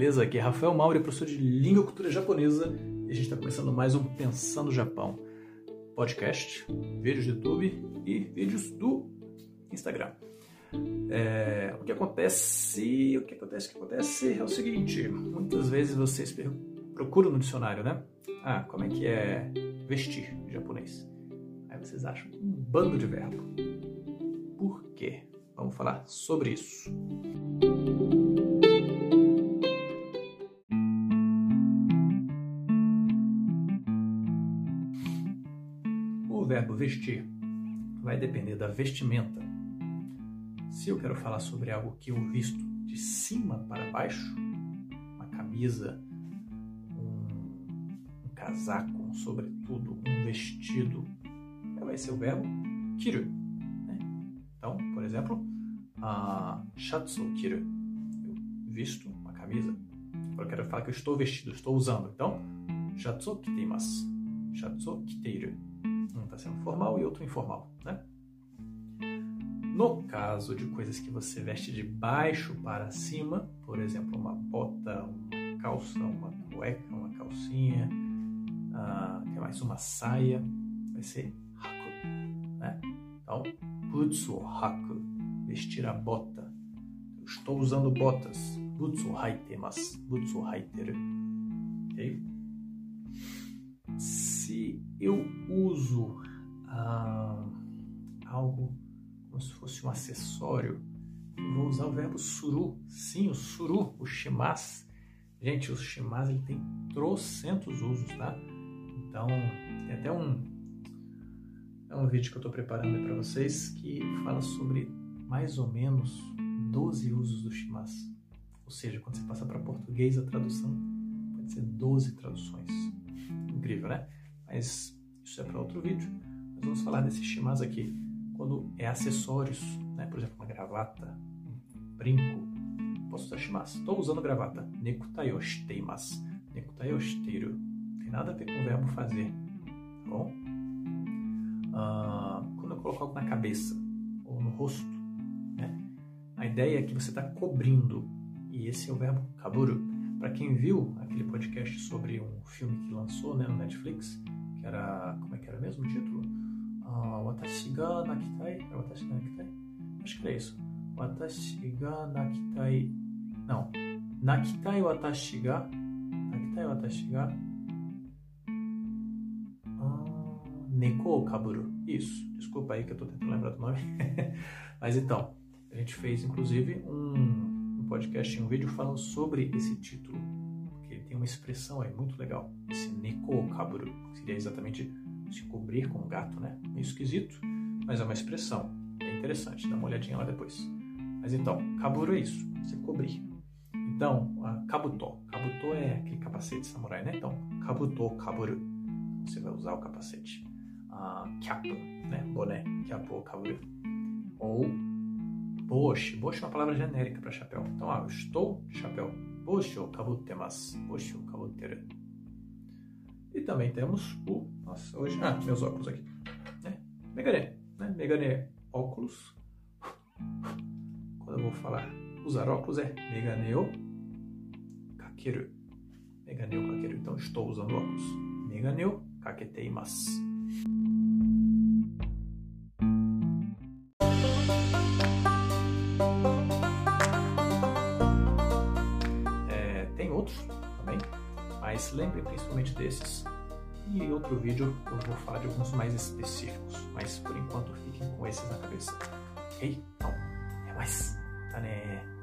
beleza? Aqui é Rafael Mauri, professor de Língua e Cultura Japonesa, e a gente está começando mais um Pensando Japão podcast, vídeos do YouTube e vídeos do Instagram. É, o que acontece, o que acontece, o que acontece é o seguinte, muitas vezes vocês procuram no dicionário, né? Ah, como é que é vestir em japonês? Aí vocês acham um bando de verbo. Por quê? Vamos falar sobre isso. Verbo vestir vai depender da vestimenta. Se eu quero falar sobre algo que eu visto de cima para baixo, uma camisa, um, um casaco, um sobretudo, um vestido, vai ser o verbo kiru. Né? Então, por exemplo, a shatsu kiru. Eu visto uma camisa. Agora eu quero falar que eu estou vestido, estou usando. Então, shatsu kiteimasu. Shatsu kiteiru. Um está sendo formal e outro informal, né? No caso de coisas que você veste de baixo para cima, por exemplo, uma bota, uma calça, uma cueca, uma calcinha, uh, que mais uma saia, vai ser haku, né? Então, butsu haku, vestir a bota. Eu estou usando botas. Butsu haitemasu. Butsu haiteru. Eu uso ah, algo como se fosse um acessório, eu vou usar o verbo suru. Sim, o suru, o shimas. Gente, o shimas ele tem trocentos usos, tá? Então, tem até um, é um vídeo que eu estou preparando para vocês que fala sobre mais ou menos 12 usos do shimas. Ou seja, quando você passa para português, a tradução pode ser 12 traduções. Incrível, né? Mas isso é para outro vídeo. Nós vamos falar desse shimas aqui quando é acessórios, né? Por exemplo, uma gravata, um brinco. Posso usar shimas. Estou usando gravata. Nekutayo shiteimasu. Nekutayo shiteiru. Tem nada a ver com o verbo fazer, tá bom? Ah, quando eu coloco algo na cabeça ou no rosto, a ideia é que você está cobrindo, e esse é o verbo kaburu. Para quem viu aquele podcast sobre um filme que lançou né, no Netflix, que era. Como é que era mesmo o título? Uh, Watashi ga nakitai? Era Watashi ga nakitai? Acho que era isso. Watashi ga nakitai. Não. Nakitai watashi ga. Nakitai watashi ga. Uh, neko kaburu. Isso. Desculpa aí que eu estou tentando lembrar do nome. Mas então. A gente fez, inclusive, um, podcast, um vídeo falando sobre esse título, porque ele tem uma expressão aí muito legal, esse Neko Kaburu, que seria exatamente se cobrir com um gato, né? Meio esquisito, mas é uma expressão, é interessante, dá uma olhadinha lá depois. Mas então, Kaburu é isso, se cobrir. Então, Kabuto, Kabuto é aquele capacete samurai, né? Então, Kabuto Kaburu, você vai usar o capacete. A Cap, né? Boné, Kyapo Kaburu. Ou Boshi. Boshi é uma palavra genérica para chapéu. Então, ah, eu estou de chapéu. Boshi o kabutemasu. Boshi o kabuteru. E também temos o... Nossa, hoje... Ah, meus óculos aqui. É, megane. Né? Megane óculos. Quando eu vou falar usar óculos é megane o kakeru. Megane kakeru. Então, estou usando óculos. Megane o kaketeimasu. Mas lembre principalmente desses. E em outro vídeo eu vou falar de alguns mais específicos. Mas por enquanto fiquem com esses na cabeça. Ok? Então, até mais. Tá né?